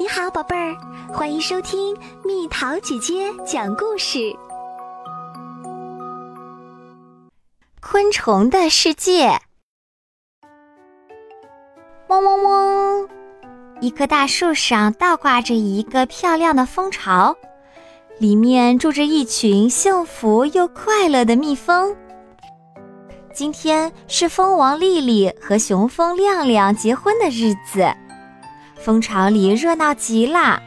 你好，宝贝儿，欢迎收听蜜桃姐姐讲故事。昆虫的世界，嗡嗡嗡！一棵大树上倒挂着一个漂亮的蜂巢，里面住着一群幸福又快乐的蜜蜂。今天是蜂王丽丽和雄蜂亮亮结婚的日子。蜂巢里热闹极了，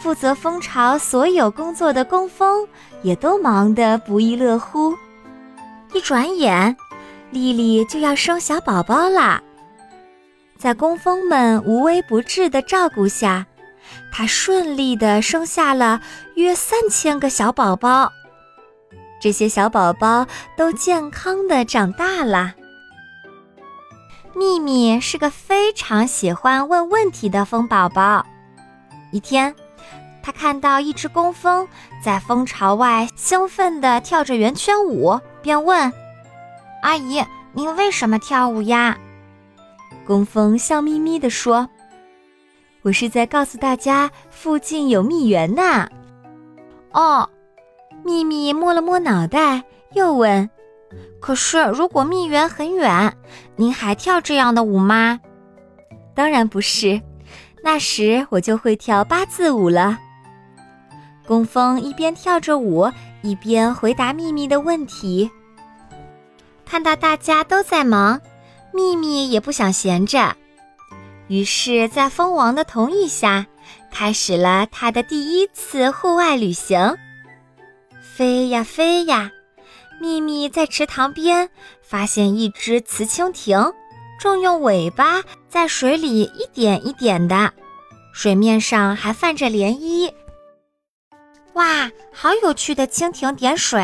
负责蜂巢所有工作的工蜂也都忙得不亦乐乎。一转眼，丽丽就要生小宝宝啦。在工蜂们无微不至的照顾下，她顺利地生下了约三千个小宝宝。这些小宝宝都健康地长大了。秘密是个非常喜欢问问题的蜂宝宝。一天，他看到一只工蜂在蜂巢外兴奋地跳着圆圈舞，便问：“阿姨，您为什么跳舞呀？”工蜂笑眯眯地说：“我是在告诉大家附近有蜜源呢。”哦，秘密摸了摸脑袋，又问。可是，如果蜜源很远，您还跳这样的舞吗？当然不是，那时我就会跳八字舞了。工蜂一边跳着舞，一边回答秘密的问题。看到大家都在忙，秘密也不想闲着，于是，在蜂王的同意下，开始了他的第一次户外旅行。飞呀飞呀！秘密在池塘边发现一只雌蜻蜓，正用尾巴在水里一点一点的，水面上还泛着涟漪。哇，好有趣的蜻蜓点水！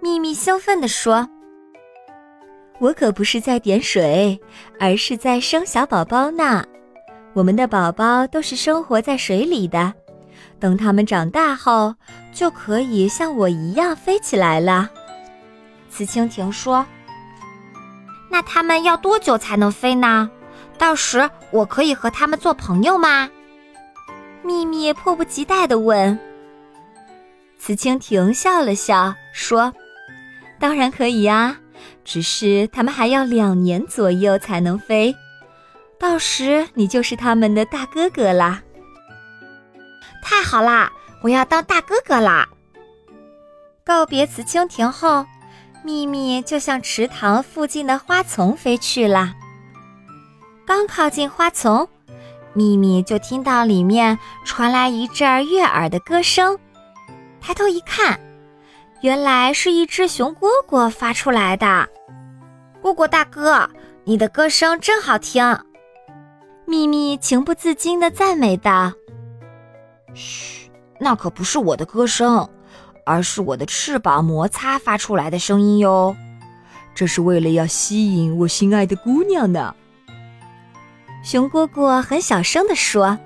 秘密兴奋地说：“我可不是在点水，而是在生小宝宝呢。我们的宝宝都是生活在水里的。”等它们长大后，就可以像我一样飞起来了。雌蜻蜓说：“那它们要多久才能飞呢？到时我可以和它们做朋友吗？”秘密迫不及待地问。雌蜻蜓笑了笑说：“当然可以呀，只是它们还要两年左右才能飞。到时你就是它们的大哥哥啦。”太好啦！我要当大哥哥啦！告别雌蜻蜓后，秘密就向池塘附近的花丛飞去了。刚靠近花丛，秘密就听到里面传来一阵悦耳的歌声。抬头一看，原来是一只熊蝈蝈发出来的。蝈蝈大哥，你的歌声真好听！秘密情不自禁地赞美道。嘘，那可不是我的歌声，而是我的翅膀摩擦发出来的声音哟。这是为了要吸引我心爱的姑娘呢。熊蝈蝈很小声地说。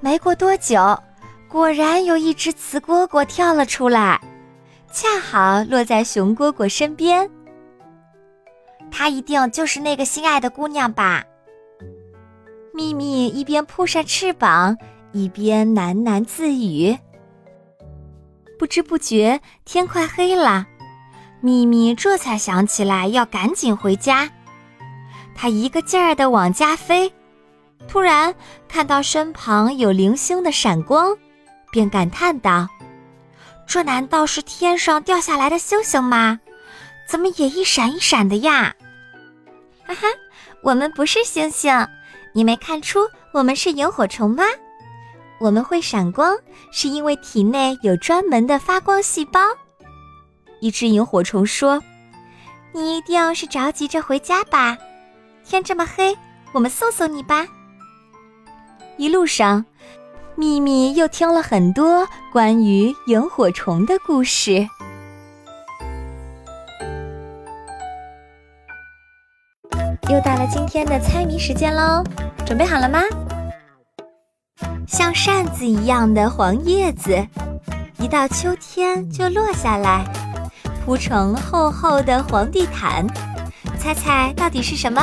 没过多久，果然有一只雌蝈蝈跳了出来，恰好落在熊蝈蝈身边。它一定就是那个心爱的姑娘吧？秘密一边扑扇翅膀。一边喃喃自语。不知不觉，天快黑了，秘密这才想起来要赶紧回家。他一个劲儿地往家飞，突然看到身旁有零星的闪光，便感叹道：“这难道是天上掉下来的星星吗？怎么也一闪一闪的呀？”哈哈，我们不是星星，你没看出我们是萤火虫吗？我们会闪光，是因为体内有专门的发光细胞。一只萤火虫说：“你一定是着急着回家吧？天这么黑，我们送送你吧。”一路上，秘密又听了很多关于萤火虫的故事。又到了今天的猜谜时间喽，准备好了吗？像扇子一样的黄叶子，一到秋天就落下来，铺成厚厚的黄地毯。猜猜到底是什么？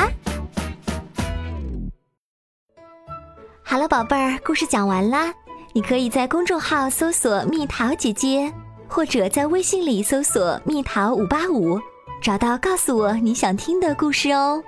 好了，宝贝儿，故事讲完啦。你可以在公众号搜索“蜜桃姐姐”，或者在微信里搜索“蜜桃五八五”，找到告诉我你想听的故事哦。